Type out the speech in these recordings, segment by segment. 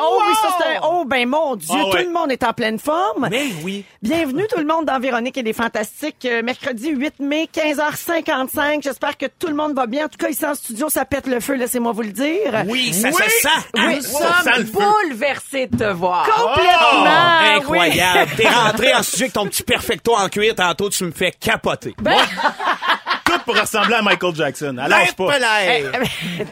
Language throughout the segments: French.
Oh, oui, ça c'est un... Oh, ben mon Dieu, Ah tout ouais. le monde est en pleine forme. Mais oui. Bienvenue tout le monde dans Véronique et les Fantastiques. Euh, mercredi 8 mai, 15h55. J'espère que tout le monde va bien. En tout cas, ici en studio, ça pète le feu, laissez-moi vous le dire. Oui, ça se sent. Nous sommes bouleversés de te voir. Complètement. Oh, incroyable. oui. T'es rentré en studio avec ton petit perfecto en cuir. Tantôt, tu me fais capoter. Ben, pour ressembler à Michael Jackson. À l'âge pas. Hey.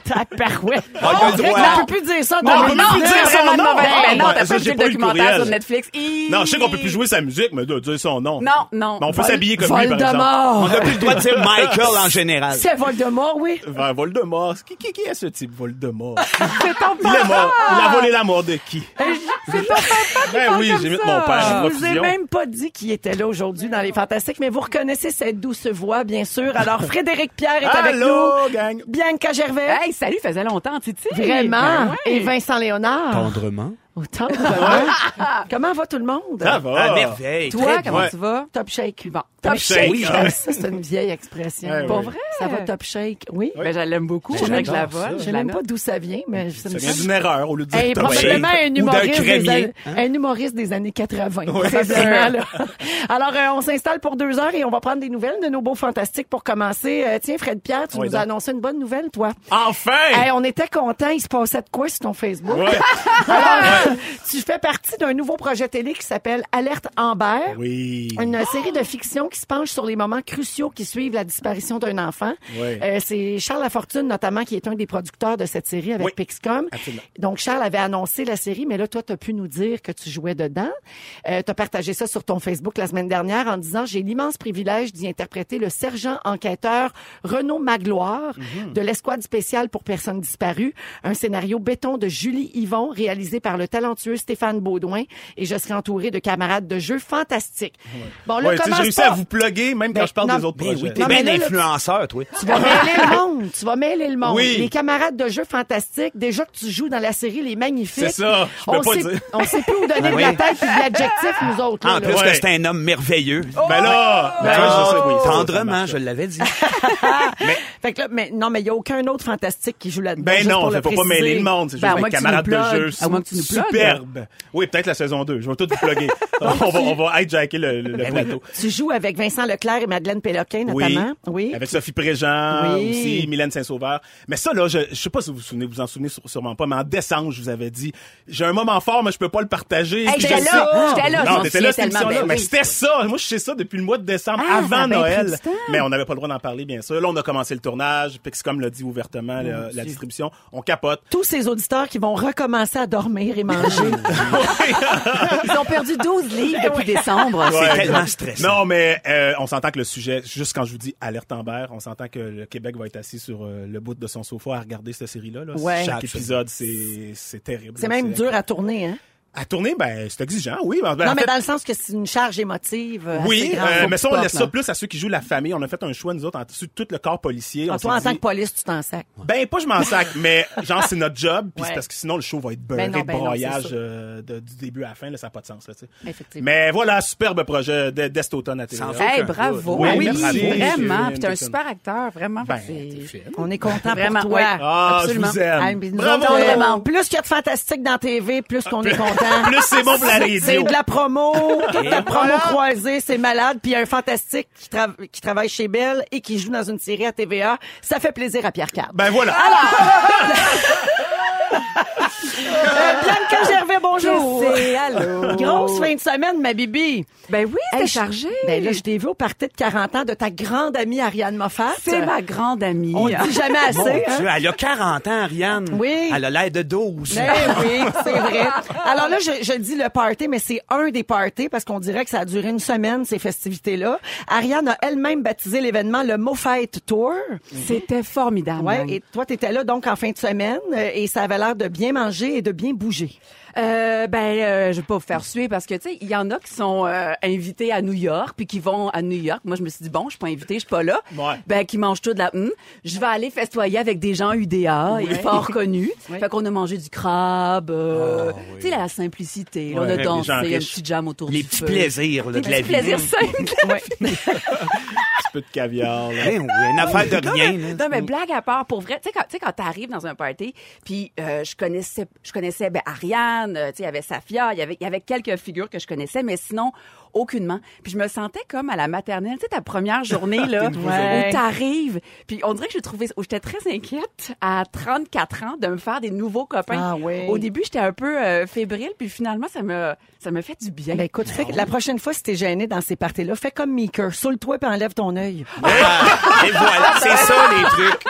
Tabarouette. On a le On dirait qu'on peut plus dire ça. Non, on peut plus dire son nom. Ah, Ben non, ben, t'as pas vu le documentaire sur Netflix? Non, je sais qu'on peut plus jouer sa musique, mais de dire son nom. Non, non. Mais on peut s'habiller comme lui, par exemple. On n'a plus le droit de dire Michael en général. C'est Voldemort, oui. Voldemort. Qui, qui, qui est ce type, Voldemort? C'est ton Il est mort. Il a volé la mort de qui? C'est ton papa qui Ben oui, comme j'ai mis ça. mon père, Je vous ai même pas dit qu'il était là aujourd'hui dans les Fantastiques, mais vous reconnaissez cette douce voix, bien sûr. Alors, Frédéric Pierre est avec nous. Allô, gang? Bianca Gervais. Hey, salut, faisait longtemps, Titi. Vraiment. Ben ouais. Et Vincent Léonard. Tendrement. Autant Comment va tout le monde? Ça va. À merveille. Toi, Très comment tu vas? Top shake. Bon. Top Top shake. shake. Oui, ça, c'est une vieille expression. Ouais, Pas vrai? Ça va top shake? Oui. Ben, je l'aime beaucoup. Je voudrais que je la. Je sais même pas d'où ça vient, mais ça me Ça vient d'une erreur au lieu de dire Hey, top probablement shape. un Ou d'un humoriste, des, crémier, an- un humoriste des années 80. Ouais. probablement, là. Alors, euh, on s'installe pour deux heures et on va prendre des nouvelles de nos beaux fantastiques pour commencer. Euh, tiens, Fred Pierre, tu Oui, nous as annoncé une bonne nouvelle, toi. Enfin! Hey, on était contents. Il se passait de quoi sur ton Facebook? Alors, tu fais partie d'un nouveau projet télé qui s'appelle Alerte Amber. Oui. Une série de fiction qui se penche sur les moments cruciaux qui suivent la disparition d'un enfant. Oui. Euh, c'est Charles Lafortune, notamment, qui est un des producteurs de cette série avec Oui, Pixcom. absolument. Donc, Charles avait annoncé la série, mais là, toi, tu as pu nous dire que tu jouais dedans. Euh, tu as partagé ça sur ton Facebook la semaine dernière en disant « J'ai l'immense privilège d'y interpréter le sergent enquêteur Renaud Magloire Mhm. de l'escouade spéciale pour personnes disparues, un scénario béton de Julie Yvon réalisé par le talentueux Stéphane Baudouin et je serai entouré de camarades de jeu fantastiques. Bon, là, Ouais, commence j'ai réussi pas. à vous plugger, même Ben, quand je parle non, des autres ben projets. Oui, t'es mais bien influenceur, toi. Tu vas mêler le monde. Tu vas mêler le monde. Oui. Les camarades de jeu fantastiques, déjà que tu joues dans la série Les Magnifiques. C'est ça, je peux on pas sait, dire. On sait plus où donner Ben de oui. la tête et de l'adjectif, nous autres. là, En là. plus Ouais. que c'est un homme merveilleux. Ben là, ben, Ah, je sais, oui, Tendrement, je l'avais dit. Fait que là, mais, non, mais il y a aucun autre fantastique qui joue là-dedans. Ben non, faut pas mêler le monde. C'est Ben, juste nous de jeu. À moins que tu nous plugues. Superbe. Oui, peut-être la saison 2. Je vais tout vous plugger. on, va, on va hijacker le, le, le plateau. Tu joues avec Vincent Leclerc et Madeleine Péloquin, notamment. Oui. Avec Sophie Préjean, Oui. aussi Mylène Saint-Sauveur. Mais ça, là, je, je sais pas si vous vous souvenez, vous en souvenez sû- sûrement pas, mais en décembre, je vous avais dit, j'ai un moment fort, mais je peux pas le partager. Hey, Puis j'étais là, j'étais là, Non, t'étais là, cette émission-là. ben Mais c'était ça. Moi, je sais ça depuis le mois de décembre, Ah, avant pris Noël. Mais on n'avait pas le droit d'en parler, bien sûr. Là, on a commencé le tournage. Pixcom l'a dit ouvertement, la, la distribution. On capote. Tous ces auditeurs qui vont recommencer à dormir et manger. Ils ont perdu 12 livres depuis décembre. C'est tellement stressant. Non, mais euh, on s'entend que le sujet, juste quand je vous dis alerte Amber, on s'entend que le Québec va être assis sur euh, le bout de son sofa à regarder cette série-là. Là. Ouais. Chaque épisode, c'est c'est terrible. C'est même dur à tourner, hein? À tourner, ben c'est exigeant, oui. Ben, Non, en mais fait, dans le sens que c'est une charge émotive. assez oui, grande. euh, mais ça, on laisse ça là. plus à ceux qui jouent la famille. On a fait un choix, nous autres, en, sur tout le corps policier. Ah, on toi, en tant que police, tu t'en sacs. Ben, pas je m'en sac, mais genre, c'est notre job, puis Ouais. parce que sinon, le show va être beurré Ben non, de ben broyage euh, de- du début à la fin, là, ça n'a pas de sens, là, tu sais. Effectivement. Mais voilà, superbe projet de- d'est automne à Sans TVA. Hey, bravo. Oui, Oui, merci. vraiment. Puis t'es un super acteur, vraiment. Ben. On est content Vraiment, pour toi. Ah, Absolument. je vous aime. Ah, Bravo! euh, Vraiment. plus qu'il y a de fantastique dans TV, plus qu'on est content. Plus c'est bon pour la radio. C'est de la promo, toute la promo croisée, c'est malade. Puis il y a un fantastique qui, tra- qui travaille chez Belle et qui joue dans une série à TVA. Ça fait plaisir à Pierre Card. Ben voilà. Euh, Bianca Gervais, bonjour. Je sais, allô. Grosse fin de semaine, ma bibi. Ben oui, c'était Hey, chargé. Ben là, je t'ai vu au party de 40 ans de ta grande amie Ariane Moffat. C'est ma grande amie. On dit jamais assez. hein? Dieu, elle a 40 ans, Ariane. Oui. Elle a l'air de 12. Ben oui, c'est vrai. Alors là, je, je dis le party, mais c'est un des parties parce qu'on dirait que ça a duré une semaine, ces festivités-là. Ariane a elle-même baptisé l'événement le Moffat Tour. C'était formidable. Ouais, et toi, t'étais là donc en fin de semaine et ça avait l'air l'air de bien manger et de bien bouger. Euh, ben, euh, je vais pas vous faire suer parce que, tu sais, il y en a qui sont euh, invités à New York puis qui vont à New York. Moi, je me suis dit, bon, je suis pas invitée, je suis pas là. Ouais. Ben, qui mangent tout de la... Hum, je vais aller festoyer avec des gens UDA et fort connus. Fait qu'on a mangé du crabe, euh, tu sais, la simplicité. là, on Ouais, a dansé, un petit jam autour Les du petits feu. plaisirs là, Les de la petits vie. plaisirs simples. Peu de caviar. là. Ben oui, une affaire de Non, rien. mais, non, mais blague à part, pour vrai, tu sais, quand, tu sais, quand t'arrives dans un party, puis euh, je connaissais, je connaissais ben, Ariane, euh, tu sais, il y avait Safia, il y avait, il y avait quelques figures que je connaissais, mais sinon, aucunement. Puis je me sentais comme à la maternelle, tu sais, ta première journée, là, Ouais. où t'arrives, puis on dirait que je trouvais, où j'étais très inquiète à 34 ans de me faire des nouveaux copains. Ah ouais. Au début, j'étais un peu euh, fébrile, puis finalement, ça me, ça me fait du bien. Ben écoute, fais- la prochaine fois, si t'es gêné dans ces parties-là, fais comme Meeker. Saoule-toi puis enlève ton œil. Ah, et voilà, c'est ça les trucs.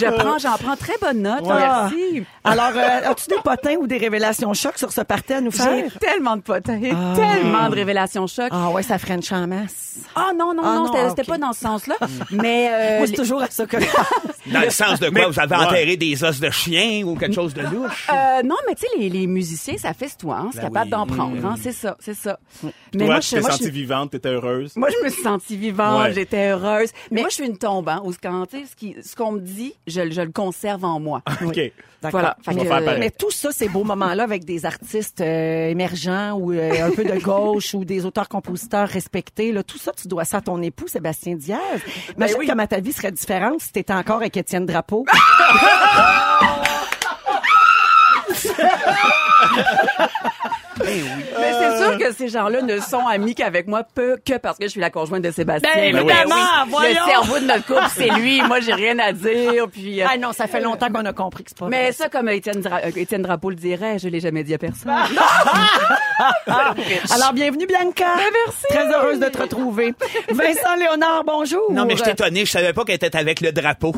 je prends, j'en prends très bonne note, Ah. merci. Alors, euh, as-tu des potins ou des révélations chocs sur ce party à nous J'ai faire? tellement de potins, tellement de révélations chocs. Ah ouais, ça French en masse. Ah non, non, Ah non, c'était ah, pas dans ce sens-là. Mais euh, Moi, c'est toujours à ça que Dans le sens de quoi? Mais- vous avez Ouais. enterré des os de chien ou quelque chose de louche? euh, non, mais tu sais, les, les musiciens, ça fait toi, hein, c'est Ben capable oui. d'en prendre, hein, c'est ça, c'est ça. Mais Toi, moi, tu je, t'es sentie vivante, t'étais heureuse? moi, je me suis sentie vivante, Ouais. j'étais heureuse. Mais moi, je suis une tombe, hein, où ce quand, tu sais, ce qu'on me dit, je, le- je le conserve en moi. OK. Voilà. Mais tout ça, ces beaux moments-là avec des artistes euh, émergents ou euh, un peu de gauche ou des auteurs-compositeurs respectés, là, tout ça, tu dois ça à ton époux, Sébastien Diaz. Imagine oui. comment ta vie serait différente si t'étais encore avec Étienne Drapeau. Mais c'est sûr que ces gens-là ne sont amis qu'avec moi peu que parce que je suis la conjointe de Sébastien. Ben, Mais évidemment, oui, voyons. Le cerveau de notre couple, c'est lui. Moi, j'ai rien à dire. Puis, euh, ah non, ça fait longtemps qu'on a compris que c'est pas mais vrai. ça, comme Étienne, Dra- euh, Étienne Drapeau le dirait, je l'ai jamais dit à personne. Alors, bienvenue, Bianca. merci. Très heureuse de te retrouver. Vincent Léonard, bonjour. Non, mais je t'ai étonné, je savais pas qu'elle était avec le drapeau.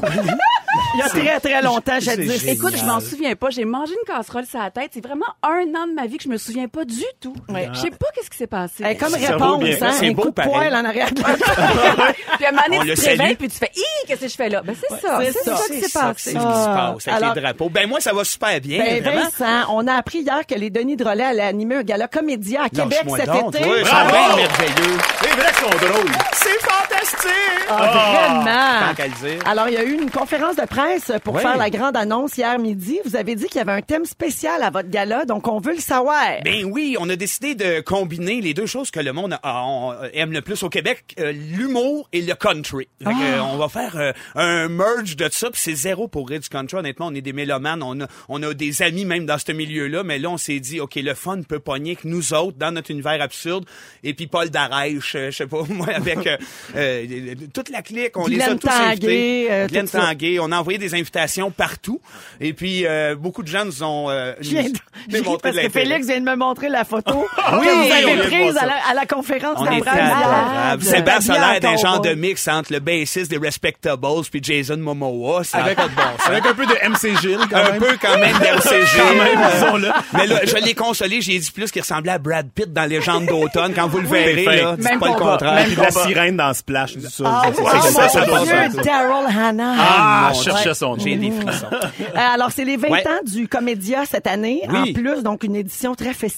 Il y a très, très longtemps, jadis. génial. Écoute, je m'en souviens pas. J'ai mangé une casserole sur la tête. C'est vraiment un an de ma vie que je me souviens pas du tout. Je sais pas qu'est-ce qui s'est passé. Comme C'est réponse, hein, C'est un beau, coup de pareil. poil en arrière de la puis à un moment On donné, tu te réveilles, salue. puis tu fais, Hi, qu'est-ce que je fais là? Ben, c'est ça. c'est C'est ça. ça qui s'est C'est passé. ce qui se Ah. passe avec Alors- les drapeaux. Ben moi, ça va super bien, Ben, vraiment. Vincent, on a appris hier que les Denis Drolet allaient animer un gala comédien à Québec cet donc, été. c'est Bravo! bien merveilleux. C'est vrai qu'ils sont drôles. C'est fantastique! Ah, vraiment. Tant qu'à le dire. Alors, il y a eu une conférence de presse pour Ouais. faire la grande annonce hier midi. Vous avez dit qu'il y avait un thème spécial à votre gala, donc on veut le savoir. Ben oui, on a décidé de combiner les deux choses que le monde a- on aime le plus au Québec, euh, l'humour et le country. Fait que, euh, on va faire euh, un merge de ça, puis c'est zéro pour rire du country. Honnêtement, on est des mélomanes, on a, on a des amis même dans ce milieu-là, mais là, on s'est dit, OK, le fun peut pogner que nous autres, dans notre univers absurde, et puis Paul Darèche, euh, je sais pas, moi, avec euh, euh, toute la clique, on les a Guylaine tous Tanguay, invités. euh, Guylaine tout ça. Tanguay, on a envoyé des invitations partout, et puis euh, beaucoup de gens nous ont euh, Je viens de- nous je ris démontré parce de que l'intérêt. Félix vient de me montrer la photo Oui, que vous avez prise à la, à la conférence On de est presse adorable. hier. Sébastien a l'air d'un genre de mix entre le bassiste des Respectables puis Jason Momoa. Avec, pas de bon avec un peu de MC Gilles, quand un même. peu quand même. Quand même, disons-le. Mais là, je l'ai consolé, j'ai dit plus qu'il ressemblait à Brad Pitt dans Légende d'automne. Quand vous le verrez, là, Même pas le contraire. Puis de la sirène dans Splash, tout ça. Ah, C'est- c'est oh, ça, mon ça doit Dieu, faire. Daryl Hannah. Ah, mon je cherchais son nom. J'ai des frissons. Euh, alors, c'est les 20 Ouais. ans du Comédia cette année. En plus, donc, une édition très festive.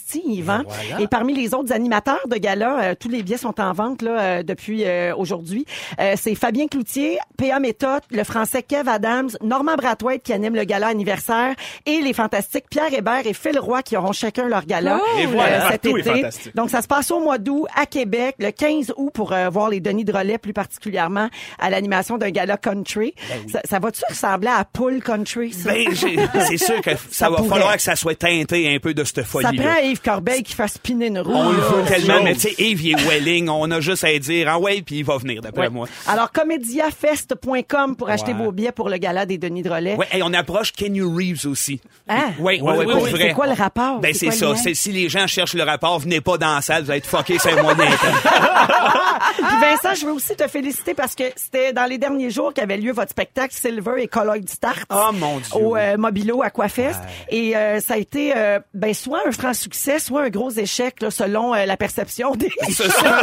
Hein. Et parmi les autres animateurs de gala, euh, tous les billets sont en vente là, euh, depuis euh, aujourd'hui. Euh, c'est Fabien Cloutier, P.A. Méthode, le français Kev Adams, Normand Brathwaite qui anime le gala anniversaire et les fantastiques Pierre Hébert et Phil Roy qui auront chacun leur gala Oh! Et voilà, cet été. Donc, ça se passe au mois d'août à Québec, le 15 août pour euh, voir les Denis Drolet plus particulièrement à l'animation d'un gala country. Ça, ça va-tu ressembler à Pool Country, ça? Ben, j'ai- c'est sûr que ça, Ça va pourrait. falloir que ça soit teinté un peu de cette Ça folie-là. Prend Yves Corbeil qui fasse spinner une roue. On le veut tellement, chose. mais tu sais, Yves, il est welling. On a juste à dire, ah ouais, puis il va venir, d'après Ouais. moi. Alors, comédiafest.com pour acheter vos billets pour le gala des Denis Drolet. Ouais, et on approche Kenny Reeves aussi. Oui, oui, Ouais, oui, ouais, ouais. vrai. C'est quoi le rapport? Ben, c'est le ça. si les gens cherchent le rapport, venez pas dans la salle, vous allez être fuckés, c'est temps. Puis Vincent, je veux aussi te féliciter parce que c'était dans les derniers jours qu'avait lieu votre spectacle Silver et Colloid Start. Oh, mon Dieu. Au euh, Mobilo Aquafest. Et euh, ça a été euh, ben, soit un franc succès, soit un gros échec, là, selon euh, la perception des C'est ça.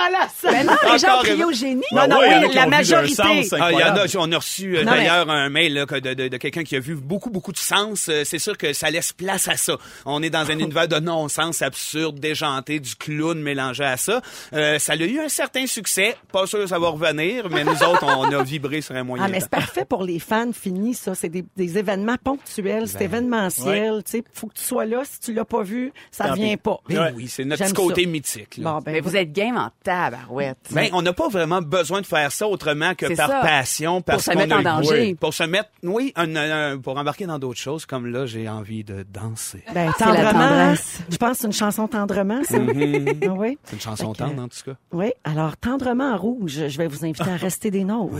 dans la salle. Mais non, les gens Encore, crient euh, au génie. Non, non, oui, la majorité. Ah, il y en a, incroyable. on a reçu euh, Non, d'ailleurs un mail là, que de, de, de quelqu'un qui a vu beaucoup, beaucoup de sens. Euh, C'est sûr que ça laisse place à ça. On est dans un univers de non-sens absurde, déjanté, du clown mélangé à ça. Euh, ça a eu un certain succès. Pas sûr que ça va revenir, mais nous autres, on a vibré sur un moyen Ah, mais temps. c'est parfait pour les fans finis, ça. C'est des, des événements ponctuels, c'est événementiel. Tu sais, faut que tu sois là. Si tu l'as pas vu, ça vient pas. Mais oui, c'est notre petit côté ça. mythique. là. Bon, ben, Mais vous êtes game en tabarouette. Ben, on n'a pas vraiment besoin de faire ça autrement que par ça. passion, parce se qu'on mettre a en danger. Oui, Pour se mettre, oui, un- un- pour embarquer dans d'autres choses, comme là, j'ai envie de danser. Ben, la tendrement. Je pense que c'est une chanson tendrement, ça. Mm-hmm. Ah oui. C'est une chanson tendre, en tout cas. Oui. Alors, tendrement en rouge, je vais vous inviter à rester des nôtres.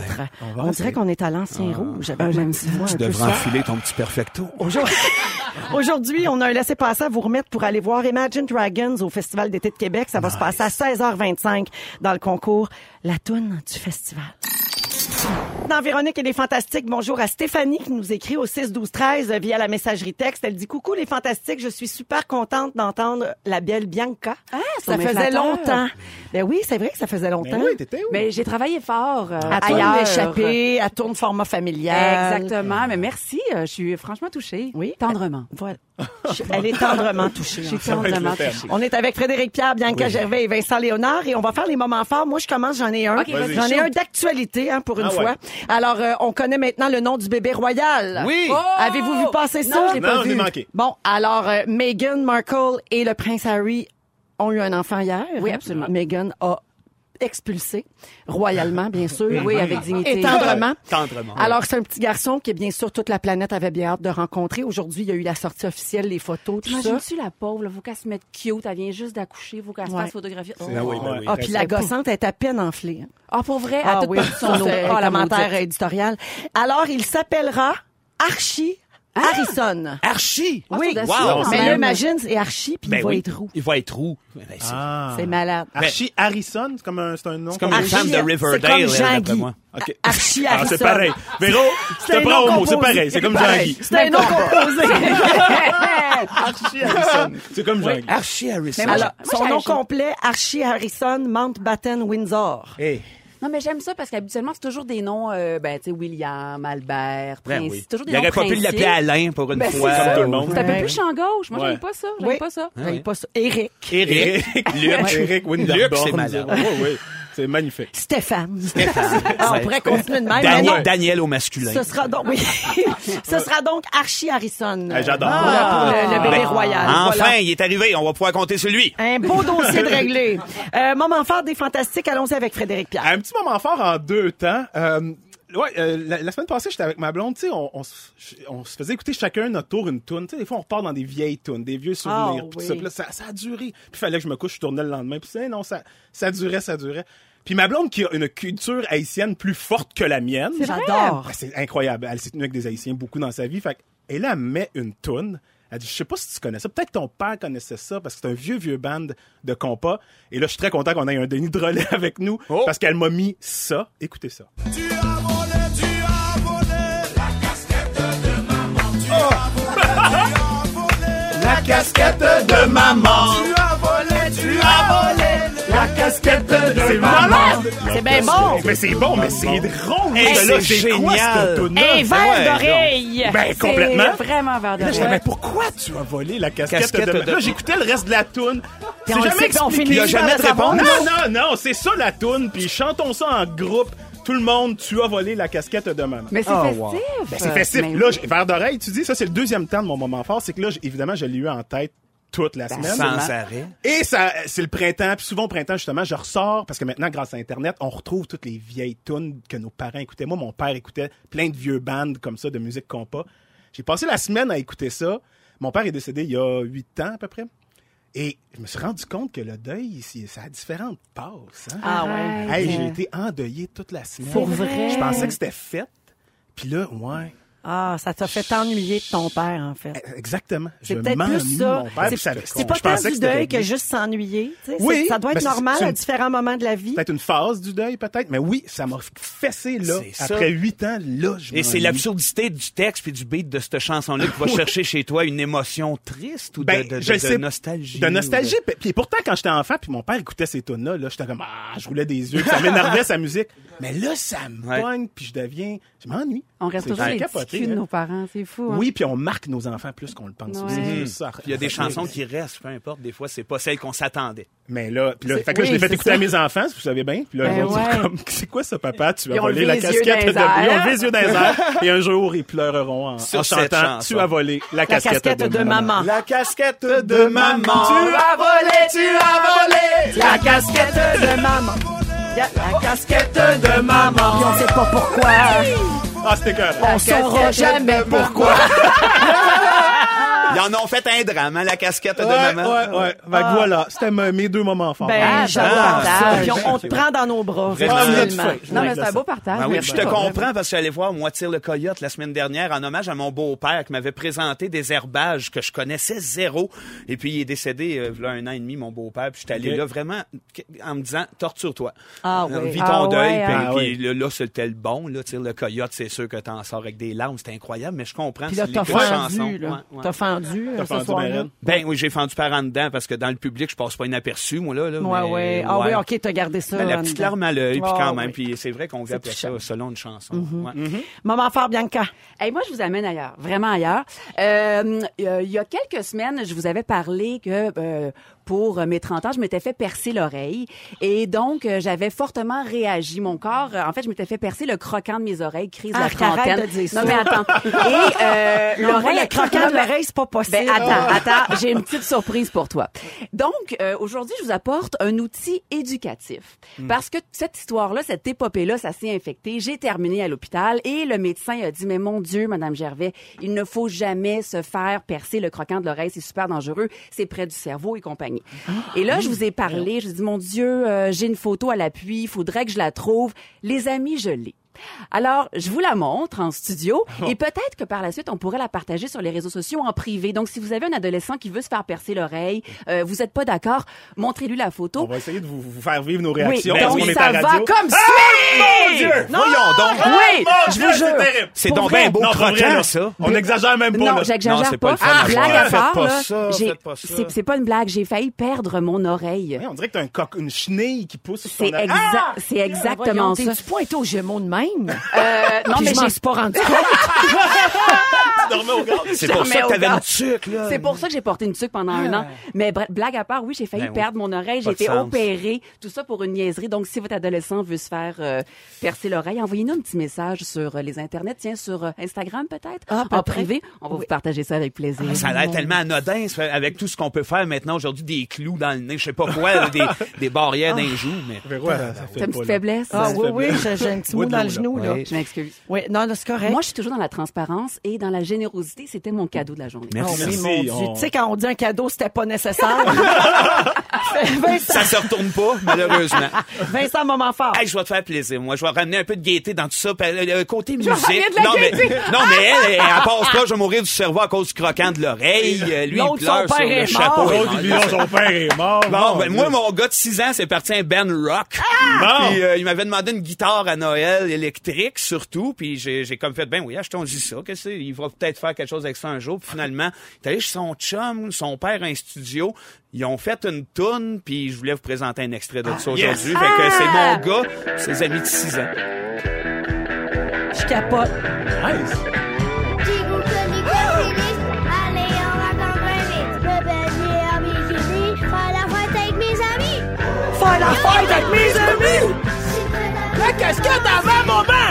on, dirait qu'on est à l'ancien rouge. Ben, j'aime ça. moi, un Tu devrais enfiler ton petit perfecto. Aujourd'hui, Aujourd'hui, on a un laissez-passer à vous remettre pour aller voir Imagine Dragons au Festival d'été de Québec. Ça va se passer à 16h25 dans le concours La Toune du festival. Dans Véronique et les Fantastiques, bonjour à Stéphanie qui nous écrit au 6 12 13 via la messagerie texte. Elle dit coucou les Fantastiques, je suis super contente d'entendre la belle Bianca. Ah, ça faisait longtemps. Ben oui, c'est vrai que ça faisait longtemps. Ben oui, t'étais où? Mais j'ai travaillé fort euh, à tourne l'échappée, à tourne format familial. Exactement. Mais merci. euh, je suis franchement touchée. Oui. Tendrement. Voilà. Elle est tendrement touchée. Tendrement. On est avec Frédéric Pierre, Bianca Gervais et Vincent Léonard et on va faire les moments forts. Moi, je commence, j'en ai un. J'en ai un d'actualité hein, pour une Ah fois. ouais. Alors, euh, on connaît maintenant le nom du bébé royal. Oui. Oh! Avez-vous vu passer ça? Non, je pas Non, vu. j'ai manqué. Bon, alors, euh, Meghan Markle et le prince Harry ont eu un enfant hier. Oui, absolument. Meghan a expulsé, royalement, bien sûr. Oui, avec dignité. Et tendrement. Tendrement. Alors, c'est un petit garçon que, bien sûr, toute la planète avait bien hâte de rencontrer. Aujourd'hui, il y a eu la sortie officielle, les photos, tout ça. T'imagines-tu la pauvre, là, faut qu'elle se mette cute, elle vient juste d'accoucher, faut qu'elle se fasse photographier. Oh. Ah oui, ben oui. Ah, puis la gossante est à peine enflée. hein. Ah, pour vrai, Ah oui, partie de son Ah, commentaire éditorial. Alors, il s'appellera Archie Harrison. Archie! oui, c'est Wow! mais là, même. imagine, c'est Archie, puis Ben il va oui. être roux. Il va être roux. Ben, c'est Ah. C'est malade. Archie Harrison, c'est comme un, c'est un nom. c'est comme une femme de Archie, Riverdale, c'est comme elle, Jean-Guy. d'après moi. Ok. Archie Ah, Harrison. c'est pareil. Véro, je C'est te un prends au mot, c'est pareil. C'est comme. Jean-Guy. C'est un nom composé. Archie Harrison. C'est comme Jean-Guy. Archie Harrison. Mais Alors, Moi, son nom complet, Archie Harrison Mountbatten Windsor. Hey. Non, mais j'aime ça parce qu'habituellement, c'est toujours des noms, euh, ben, tu sais, William, Albert, Ben Prince. oui. toujours des Il noms aurait pas pu l'appeler Alain pour une Ben, fois. Comme tout le monde. C'est un peu plus champ gauche. Moi, Ouais. j'aime pas ça. J'aime Oui. pas ça. J'aime pas ça. Eric. Eric. Luc. Eric Winterborn. Luc, c'est malade. Oui, oui. C'est magnifique. Stéphane. Ah, on pourrait continuer de même. mais Daniel, non. Daniel au masculin. Ce sera donc, oui. Ce sera donc Archie Harrison. Ah, j'adore. Le- pour le, le bébé Ben, royal. Enfin, Voilà. il est arrivé. On va pouvoir compter sur lui. Un beau dossier de réglé. Euh, moment fort des fantastiques. Allons-y avec Frédéric Pierre. Un petit moment fort en deux temps. Euh, ouais, euh, la, la semaine passée, j'étais avec ma blonde, tu sais, on, on, se- on se faisait écouter chacun notre tour une toune. Tu sais, des fois, on repart dans des vieilles tounes, des vieux souvenirs. Ah, puis oui. ça, ça, ça a duré. Puis il fallait que je me couche, je tournais le lendemain. Puis c'est non, ça, ça durait, ça durait. Puis ma blonde qui a une culture haïtienne plus forte que la mienne. J'adore. Ben, c'est incroyable. Elle s'est tenue avec des Haïtiens beaucoup dans sa vie. Fait que- et là, elle met une toune. Elle dit, je sais pas si tu connais ça. Peut-être ton père connaissait ça parce que c'est un vieux, vieux band de compas. Et là, je suis très content qu'on ait un Denis Drolet avec nous Oh. parce qu'elle m'a mis ça. Écoutez ça. La casquette de maman. Tu as volé, tu as volé la casquette de C'est malade. C'est bien bon. Mais c'est bon, mais c'est drôle. Hey, c'est quoi, génial. Un Ouais, verre d'oreille. Ben, complètement. Vraiment vers de Là, mais pourquoi tu as volé la casquette, Casquette de... de- Là, j'écoutais le reste de la toune. C'est jamais expliqué. finit Il a jamais de réponse. Non, non, non, c'est ça la toune. Puis chantons ça en groupe. Tout le monde, tu as volé la casquette de maman. Mais c'est Oh, festif. wow. Ben, c'est festif. Mais Là, vers d'oreille, tu dis, ça, c'est le deuxième temps de mon moment fort. C'est que là, évidemment, je l'ai eu en tête toute la semaine. Sans arrêt. Et ça, c'est le printemps. Puis souvent au printemps, justement, je ressors parce que maintenant, grâce à Internet, on retrouve toutes les vieilles tunes que nos parents écoutaient. Moi, mon père écoutait plein de vieux bandes comme ça de musique compas. J'ai passé la semaine à écouter ça. Mon père est décédé il y a huit ans à peu près. Et je me suis rendu compte que le deuil, ici, ça a différentes passes. hein. Ah ouais. Hey, j'ai été endeuillé toute la semaine. Pour vrai? Je pensais que c'était fait. Puis là, ouais. Ah, ça t'a fait t'ennuyer de ton père, en fait. Exactement. C'est Je peut-être plus ça. mon père, C'est- puis ça- C'est pas je tant du deuil que juste s'ennuyer. tu sais. Oui, C'est- Ça doit être normal c'est à différents moments de la vie. Peut-être une phase du deuil, peut-être. Mais oui, ça m'a fessé, là. C'est ça. Après huit ans, là, je Et c'est l'absurdité du texte puis du beat de cette chanson-là qui va chercher chez toi une émotion triste ou de, Ben, de- de- je de sais, nostalgie. De nostalgie. Puis- Puis pourtant, quand j'étais enfant, puis mon père écoutait ces tunes-là, là, j'étais comme, ah, je roulais des yeux, puis ça m'énervait sa musique. Mais là, ça me pogne, puis je deviens, je m'ennuie. On reste toujours les capoté, petits culs de hein. nos parents, c'est fou. hein? Oui, puis on marque nos enfants plus qu'on le pense. Ouais. aussi. C'est juste ça. Puis il y a des chansons qui restent, peu importe. Des fois, c'est pas celles qu'on s'attendait. Mais là, puis là, fait que là, je l'ai fait écouter ça. à mes enfants, si vous savez bien. Puis là, Ben ils vont dire comme, c'est quoi ça, papa? Tu as volé la casquette de... Ils ont les yeux dans. Et un jour, ils pleureront en, chantant, tu as volé la casquette, casquette de maman. La casquette de maman. Tu as volé, tu as volé La casquette de maman. La casquette de maman. Puis on sait pas pourquoi. Ah, c'était cœur. On saura jamais pourquoi. Ils en ont fait un drame, hein, la casquette de Ouais, maman. ouais, ouais. Fait que voilà, c'était me- mes deux moments forts. Ben, Ah, j'adore ça. Puis on, on te prend dans nos bras. Vraiment. Ah, vous êtes. Non, mais c'est un beau partage. Ben oui, puis je te comprends parce que je suis allé voir Moi tire le coyote la semaine dernière en hommage à mon beau-père qui m'avait présenté des herbages que je connaissais zéro. Et puis il est décédé euh, il y a un an et demi, mon beau-père. Puis j'étais allé Ok. là vraiment en me disant torture-toi. Ah Euh, oui. Vis ton Ah deuil. ouais, puis, hein. Ah puis oui. là, là, c'était le bon. Là, tire le coyote, c'est sûr que t'en sors avec des larmes. C'était incroyable, mais je comprends. Puis là, c'est t'as les fendu, là. Ouais, ouais. T'as fendu, euh, ce fendu soir-là? ben oui, j'ai fendu par en dedans parce que dans le public, je passe pas inaperçu, moi, là. là Ouais, mais, ouais. Ah oui, OK, t'as gardé ça. Ben, la petite larme à l'œil, puis Ah, quand même. oui. Puis c'est vrai qu'on vit après ça selon une chanson. Mm-hmm. Ouais. Moment fort, Bianca. Hey, moi, je vous amène ailleurs, vraiment ailleurs. Euh, euh, il y a quelques semaines, je vous avais parlé que euh, pour euh, mes 30 ans, je m'étais fait percer l'oreille. Et donc, euh, j'avais fortement réagi. Mon corps, euh, en fait, je m'étais fait percer le croquant de mes oreilles, crise de la Arrête, arrête trentaine. de dire ça. Non, mais attends. Et euh, l'oreille... le croquant de l'oreille, c'est pas possible. Ben, attends, attends, j'ai une petite surprise pour toi. Donc, euh, aujourd'hui, je vous apporte un outil éducatif. Parce que cette histoire-là, cette épopée-là, ça s'est infecté. J'ai terminé à l'hôpital et le médecin a dit, mais mon Dieu, Madame Gervais, il ne faut jamais se faire percer le croquant de l'oreille, c'est super dangereux, c'est près du cerveau et compagnie. Et là, je vous ai parlé, je vous ai dit, mon Dieu, euh, j'ai une photo à l'appui, il faudrait que je la trouve. Les amis, je l'ai. Alors, je vous la montre en studio et peut-être que par la suite, on pourrait la partager sur les réseaux sociaux en privé. Donc, si vous avez un adolescent qui veut se faire percer l'oreille, euh, vous n'êtes pas d'accord, montrez-lui la On photo. va essayer de vous, vous faire vivre nos Oui, réactions. donc parce qu'on est ça à va radio. comme suit! Mon Dieu! Non! Voyons donc. Oui, Mon je Dieu, vous c'est jure. C'est donc bien beau Non, croquant, là, ça. On n'exagère même pas. Non, là. Non, j'exagère c'est pas pas. à blague à part, pas ça, pas ça. c'est c'est pas une blague, j'ai failli perdre mon oreille. On dirait que t'as un coq, une chenille qui pousse sur C'est Ah! c'est exactement ça. Tu pointé aux Gémeaux de même? Euh, non, Puis mais je m'en j'ai suis pas rendu compte. Tu dormais au garde. C'est pour ça que t'avais une tuque, là. C'est pour ça que j'ai porté une tuque pendant un an. Mais bra- blague à part, oui, j'ai failli Ben oui. perdre mon oreille. J'ai été opérée. Tout ça pour une niaiserie. Donc, si votre adolescent veut se faire euh, percer l'oreille, envoyez-nous un petit message sur euh, les internets. Tiens, sur euh, Instagram peut-être? Ah, en privé. On va vous partager ça avec plaisir. Ça a l'air tellement anodin ça, avec tout ce qu'on peut faire maintenant aujourd'hui, des clous dans le nez, je sais pas quoi, des, des barrières dans les joues, mais... T'as une petite faiblesse? Ah oui, oui, j'ai un petit mot dans le là. Je m'excuse. Oui, non, c'est correct. Moi, je suis toujours dans la transparence et dans la générosité. C'était mon cadeau de la journée. Oh, Merci. oui, mon Dieu. on- Tu sais, quand on dit un cadeau, c'était pas nécessaire. Vincent, Ça se retourne pas, malheureusement. Vincent, moment fort. Hey, je vais te faire plaisir. Moi, je vais ramener un peu de gaieté dans tout ça. Euh, Le côté musique. ramener de la non, mais, non, mais elle, elle, elle passe pas. Je vais mourir du cerveau à cause du croquant de l'oreille. Lui, il pleure son sur père le est chapeau. L'autre, son père est mort. Bon, ben, moi, mon gars de 6 ans, c'est parti un band rock. Bon. Puis euh, il m'avait demandé une guitare à Noël électrique, surtout. Puis j'ai comme fait, ben oui, achetons-y ça. Qu'est-ce que c'est? Il va peut-être faire quelque chose avec ça un jour. Puis finalement, il est allé chez son chum, son père a un studio. Ils ont fait une toune, puis je voulais vous présenter un extrait de ça yes. aujourd'hui. Fait que c'est mon gars, ses amis de 6 ans. Je capote. Nice. Faire la fête avec mes amis. Faire la fête avec mes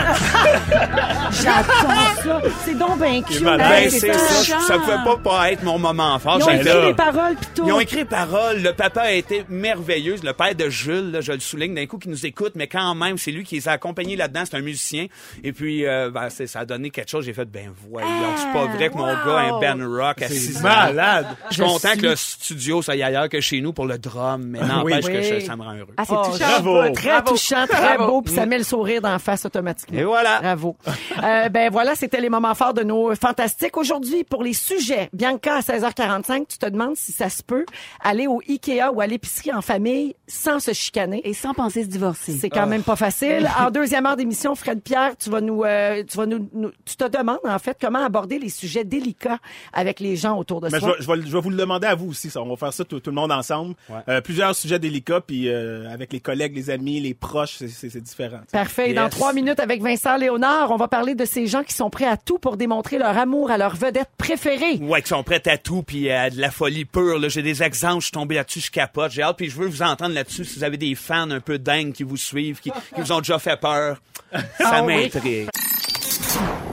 J'adore ça. C'est donc bien cute. malade. Hey, Ben, c'est ça. touchant. Ça pouvait pas, pas être mon moment fort. Ils ont écrit là. les paroles pis tout. Ils ont écrit les paroles. Le papa a été merveilleux. Le père de Jules, là, je le souligne d'un coup, qui nous écoute, mais quand même, c'est lui qui les a accompagnés là-dedans. C'est un musicien. Et puis, euh, ben, c'est- ça a donné quelque chose. J'ai fait, ben voyons, c'est pas vrai que mon wow. gars a un band rock à C'est 6 ans. malade. Je suis content que le studio soit ailleurs que chez nous pour le drum, mais n'empêche Oui. que Oui. ça me rend heureux. Ah, c'est Oh, touchant. Bravo. Très Bravo. touchant, très Bravo. beau, puis ça met le sourire d'en face automatiquement. Et voilà. Bravo. Euh, ben voilà, c'était les moments forts de nos fantastiques. Aujourd'hui, pour les sujets, Bianca, à 16h45, tu te demandes si ça se peut aller au Ikea ou à l'épicerie en famille sans se chicaner. Et sans penser se divorcer. C'est quand même pas facile. En deuxième heure d'émission, Fred Pierre, tu vas nous, euh, tu vas nous, nous- tu te demandes en fait comment aborder les sujets délicats avec les gens autour de Mais je soi. vais, je, vais, je vais vous le demander à vous aussi. Ça. On va faire ça tout, tout le monde ensemble. Euh, plusieurs sujets délicats, puis euh, avec les collègues, les amis, les proches, c'est- c'est c'est différent. Parfait. Dans Yes. trois minutes avec Vincent Léonard, on va parler de ces gens qui sont prêts à tout pour démontrer leur amour à leur vedette préférée. Ouais, qui sont prêts à tout, puis à de la folie pure. J'ai des exemples, je suis tombé là-dessus, je capote. J'ai hâte, puis je veux vous entendre là-dessus si vous avez des fans un peu dingues qui vous suivent, qui, qui vous ont déjà fait peur. Ça Ah oui.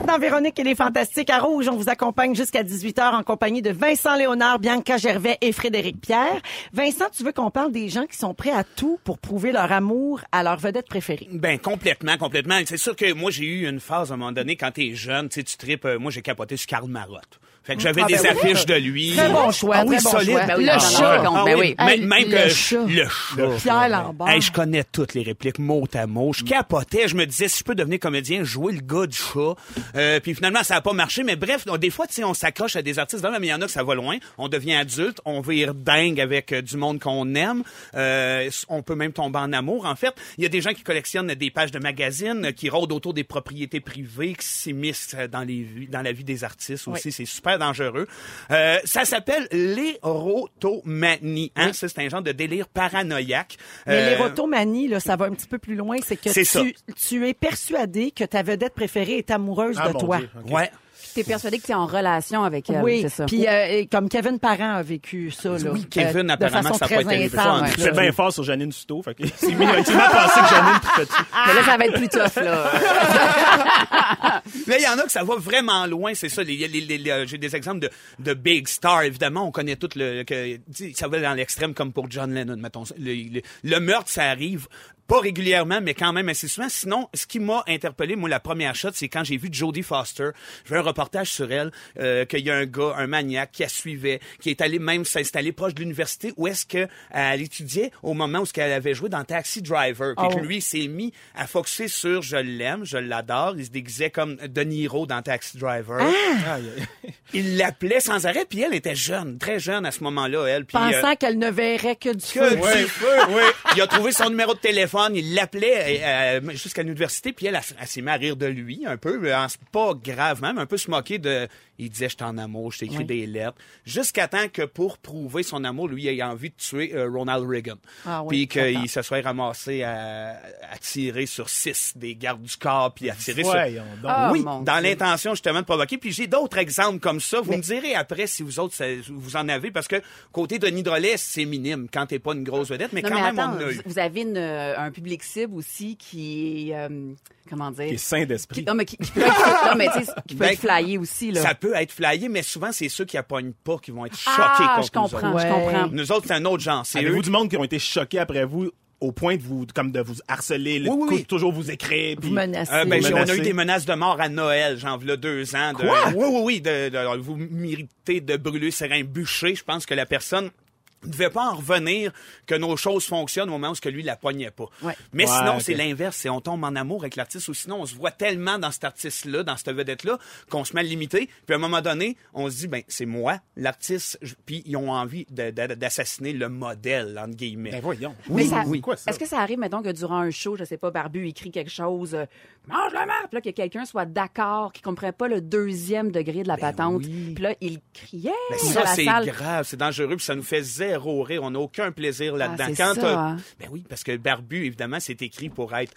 Dans Véronique et les Fantastiques à Rouge, on vous accompagne jusqu'à 18h en compagnie de Vincent Léonard, Bianca Gervais et Frédéric Pierre. Vincent, tu veux qu'on parle des gens qui sont prêts à tout pour prouver leur amour à leur vedette préférée? Ben complètement, complètement. C'est sûr que moi j'ai eu une phase à un moment donné quand t'es jeune, tu tripes. euh, moi j'ai capoté sur Karl Marotte. Fait que j'avais Ah, des ben oui. affiches de lui. Très bon choix, Ah oui, très bon solide. choix. Ben oui, Le chat. rendais compte. Ah Ben oui, oui. même, même le que chat. le chat. Pierre Lambert. Hey, je connais toutes les répliques mot à mot. Je capotais. Je me disais, si je peux devenir comédien, jouer le gars du chat. Euh, puis finalement, ça a pas marché. Mais bref, donc, des fois, tu sais, on s'accroche à des artistes. Mais il y en a que ça va loin. On devient adulte. On vire dingue avec euh, du monde qu'on aime. Euh, on peut même tomber en amour. En fait, il y a des gens qui collectionnent des pages de magazines, euh, qui rôdent autour des propriétés privées, qui s'immiscent euh, dans les vies- dans la vie des artistes aussi. C'est super dangereux. Euh, ça s'appelle l'érotomanie. Hein? Ça, c'est un genre de délire paranoïaque. Mais Euh, l'érotomanie, là, ça va un petit peu plus loin. C'est que ça. tu, tu es persuadé que ta vedette préférée est amoureuse Ah, de toi. Dieu, ok. Ouais. T'es persuadé que t'es en relation avec elle. Oui, c'est ça? puis euh, comme Kevin Parent a vécu ça, là, Oui, Kevin, de apparemment, façon ça a très pas été intense. Là. fais bien fort sur Janine Suto. Fait que c'est pensé que Janine. Mais là, ça va être plus tough, là. Mais il y en a que ça va vraiment loin, c'est ça. Euh, J'ai des exemples de, de big stars, évidemment. On connaît tout le... Que, tu ça va dans l'extrême comme pour John Lennon, mettons. Le, le- le meurtre, ça arrive pas régulièrement, mais quand même assez souvent. Sinon, ce qui m'a interpellé, moi, la première shot, c'est quand j'ai vu Jodie Foster. J'ai vu un reportage sur elle, euh, qu'il y a un gars, un maniaque, qui la suivait, qui est allé même s'installer proche de l'université où est-ce que elle étudiait au moment où ce qu'elle avait joué dans Taxi Driver. Puis Oh. que lui, il s'est mis à focuser sur je l'aime, je l'adore. Il se déguisait comme De Niro dans Taxi Driver. Ah! Il l'appelait sans arrêt, puis elle était jeune, très jeune à ce moment-là, elle. Puis, euh, Pensant qu'elle ne verrait que du que feu. du feu, oui. Il a trouvé son numéro de téléphone, il l'appelait euh, euh, jusqu'à l'université, puis elle, elle, elle s'est mis à rire de lui, un peu, en- pas gravement, mais un peu se moquer de... Il disait, je t'en amour, je t'ai écrit des lettres. Jusqu'à temps que, pour prouver son amour, lui, il a envie de tuer euh, Ronald Reagan. Ah oui, puis qu'il se soit ramassé à, à tirer sur six des gardes du corps, puis à tirer Voyons sur... donc. Ah, oui, dans l'intention justement de provoquer. Puis j'ai d'autres exemples comme ça. Vous me direz après si vous autres ça- vous en avez parce que côté Denis Drolet c'est minime quand t'es pas une grosse vedette, mais Non, quand mais même attends, on a eu. vous- avez une, euh, un public cible aussi qui est, euh, comment dire? Qui est sain d'esprit. non, mais qui, qui peut être, non, mais tu sais, qui peut Ben, être flyé aussi, là. Ça peut être flyé, mais souvent c'est ceux qui appognent pas qui vont être choqués ah, contre je nous comprends, autres. je comprends. Nous autres c'est un autre genre. C'est eux Avez-vous du monde qui ont été choqués après vous au point de vous, comme de vous harceler, le- Oui, oui, oui. toujours vous écrire, puis Vous menacez. Euh, ben, on a eu des menaces de mort à Noël, j'en veux deux ans. De, Quoi? Oui, oui, oui. De, de- vous méritez de brûler sur un bûcher. Je pense que la personne ne devait pas en revenir que nos choses fonctionnent au moment où ce que lui la poignait pas. Ouais. Mais Ouais, sinon, c'est l'inverse. C'est on tombe en amour avec l'artiste ou sinon on se voit tellement dans cet artiste-là, dans cette vedette-là, qu'on se met à le limiter. Puis à un moment donné, on se dit, ben c'est moi, l'artiste. Puis ils ont envie d'assassiner le modèle, entre guillemets. Ben voyons. Mais ça- oui. Quoi, ça? Est-ce que ça arrive, mettons, que durant un show, je sais pas, Barbu écrit quelque chose, euh, mange la merde, puis là, que quelqu'un soit d'accord, qui comprenne pas le deuxième degré de la patente, oui. puis là, il criait Ben, dans ça, la c'est salle. grave, c'est dangereux, puis ça nous fait rire. On n'a aucun plaisir là-dedans. Ah, c'est ça, hein. Ben oui, parce que Barbu, évidemment, c'est écrit pour être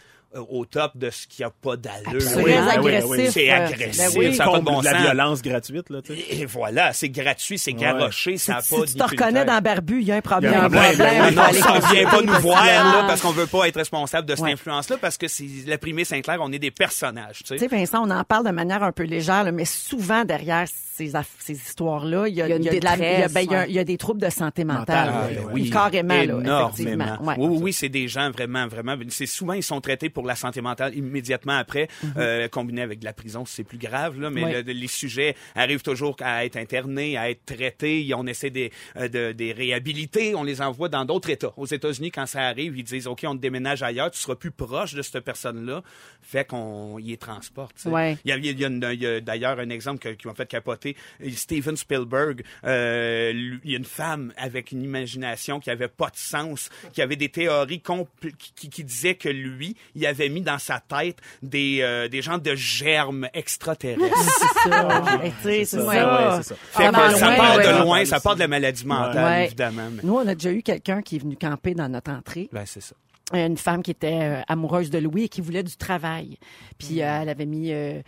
au top de ce qui a pas d'allure. Très oui, oui, agressif. ben oui. C'est euh, agressif, ben oui. ça a pas de bon de la sens. violence gratuite, là, tu sais. Et voilà, c'est gratuit, c'est garoché, ça n'a Si pas tu ni te reconnais dans Barbu, il y a un problème. A un problème, problème, ben oui. Non, ça, vient pas nous voir, là- parce qu'on veut pas être responsable de cette Ouais. influence-là, parce que c'est la primée Saint-Clair, on est des personnages, tu Tu sais, sais. Vincent, on en parle de manière un peu légère, là, mais souvent derrière ces, ces histoires-là, il y a, Il y a une de la- il y a- détresse, ben, il y a- ouais. il y a des troubles de santé mentale. Oui. Carrément, là, Énormément. effectivement. Oui, oui, oui, c'est des gens vraiment, vraiment. C'est souvent ils sont traités pour pour la santé mentale immédiatement après, euh, combiné avec de la prison, c'est plus grave, là, mais le- les sujets arrivent toujours à être internés, à être traités. On essaie des, euh, de, des réhabiliter, on les envoie dans d'autres États. Aux États-Unis, quand ça arrive, ils disent, OK, on te déménage ailleurs, tu seras plus proche de cette personne-là, fait qu'on y transporte. tu sais. Ouais. Il y a, y y d'ailleurs un exemple que- qui m'a fait capoter. Steven Spielberg, euh, lui- il y a une femme avec une imagination qui avait pas de sens, qui avait des théories qui, qui, qui disaient que lui, il avait mis dans sa tête des, euh, des gens de germes extraterrestres. C'est ça. Et tu sais, c'est Ouais, ça. ouais, ça. Fait que Ah, ça ouais, part ouais. de loin, ça part de la maladie mentale, Ouais. évidemment. mais- Nous, on a déjà eu quelqu'un qui est venu camper dans notre entrée. Ben, c'est ça. une femme qui était euh, amoureuse de Louis et qui voulait du travail. Puis euh, elle avait mis euh,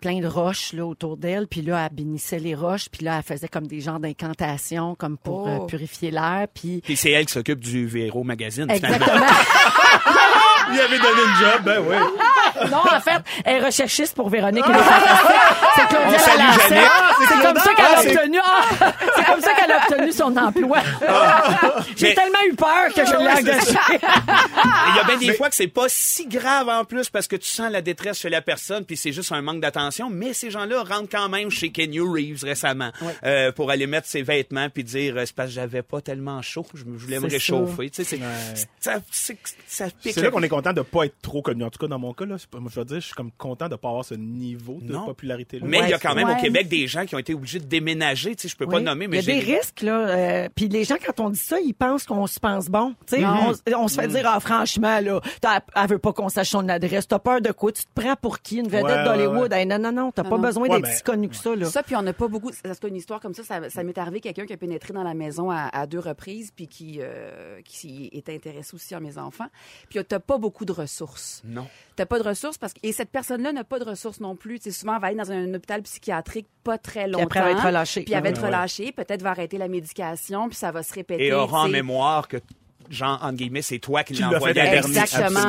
plein de roches là autour d'elle, puis là elle bénissait les roches, puis là elle faisait comme des genres d'incantations comme pour Oh. euh, purifier l'air, puis Puis c'est elle qui s'occupe du Véro Magazine. Exactement. Il avait donné une job, ben oui. non, en fait, elle est recherchiste pour Véronique et les Fantastiques. C'est Claudia On salue Lalancette. Jeannette. C'est comme ça qu'elle Ah, a c'est- obtenu. ah, c'est comme ça qu'elle a obtenu son emploi. J'ai Mais- tellement eu peur que je l'ai engagée. Il y a bien des fois que c'est pas si grave en plus parce que tu sens la détresse chez la personne puis c'est juste un manque d'attention. Mais ces gens-là rentrent quand même chez Kenny Reeves récemment euh, pour aller mettre ses vêtements puis dire euh, c'est parce que j'avais pas tellement chaud, je voulais me réchauffer. Tu sais, c'est- ça, c'est- ça pique. C'est là qu'on est content de pas être trop connu. En tout cas, dans mon cas, là, c'est pas- moi, je veux dire, je suis comme content de pas avoir ce niveau de Non. popularité. Mais il y a Ouais, quand même ouais. au Québec des gens qui ont été obligés de déménager. Tu sais, je peux pas nommer, Il y mais a des risques, là. euh, Puis les gens, quand on dit ça, ils pensent qu'on se pense bon. Tu sais, Non. on, on se fait dire, ah, franchement, là, t'as- elle veut pas qu'on sache son adresse. T'as peur de quoi? Tu te prends pour qui? Une vedette Ouais, d'Hollywood? ouais, Hey, non, non, non. T'as Non, pas non. besoin Ouais, d'être ben- si connu que ça, là. Ça, puis on n'a pas beaucoup. C'est une histoire comme ça. Ça, ça m'est arrivé quelqu'un qui a pénétré dans la maison à, à deux reprises, puis qui, euh, qui est intéressé aussi à mes enfants. Puis t'as pas beaucoup de ressources. Non. T'as pas de ressources parce que et cette personne-là n'a pas de ressources non plus. Tu sais, souvent, elle va aller dans un hôpital psychiatrique pas très longtemps. après, elle va être relâchée. Puis elle va Ouais, être ouais. relâchée. Peut-être va arrêter la médication, puis ça va se répéter. Et aura en tu sais. mémoire que, genre, entre guillemets, c'est toi qui Qui l'as l'a envoyé à. Exactement.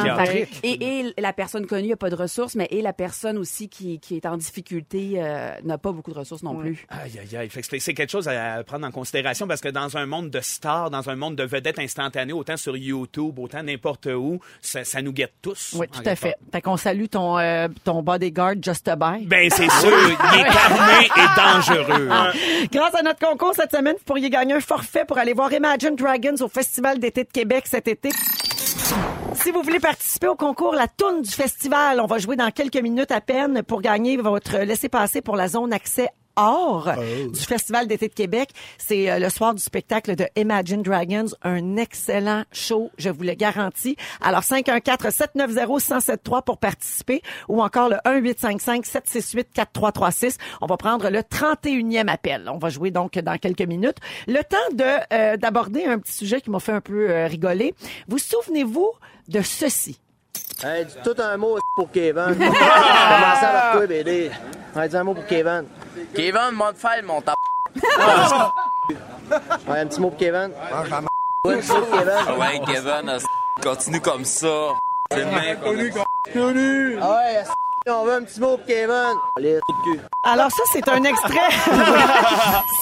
Et, et la personne connue n'a pas de ressources, mais et la personne aussi qui, qui est en difficulté euh, n'a pas beaucoup de ressources non plus. Aïe, aïe, aïe. Que c'est- quelque chose à prendre en considération parce que dans un monde de stars, dans un monde de vedettes instantanées, autant sur YouTube, autant n'importe où, ça, ça nous guette tous. Oui, tout à fait. Fait qu'on salue ton, euh, ton bodyguard Just a Buy. Ben, c'est sûr, il est carné et dangereux. Grâce à notre concours cette semaine, vous pourriez gagner un forfait pour aller voir Imagine Dragons au Festival d'été de Québec cet été. Si vous voulez participer au concours La Toune du Festival, on va jouer dans quelques minutes à peine pour gagner votre laissez-passer pour la zone accès or du Festival d'été de Québec. C'est euh, le soir du spectacle de Imagine Dragons. Un excellent show, je vous le garantis. Alors, 514-790-1073 pour participer ou encore le 1-855-768-4336. On va prendre le 31e appel. On va jouer donc dans quelques minutes. Le temps de euh, d'aborder un petit sujet qui m'a fait un peu euh, rigoler. Vous souvenez-vous de ceci? Hey, dis tout un mot pour Kevin. Commencez avec toi, BD. Hey, dis un mot pour Kevin. Kevin, mon faire mon tap. Ouais, un petit mot pour Kevin. Ouais, pour Kevin. Ouais, Kevin, continue comme ça. C'est le mec. Ah ouais, on veut un petit mot pour Kevin. Alors ça, c'est un extrait.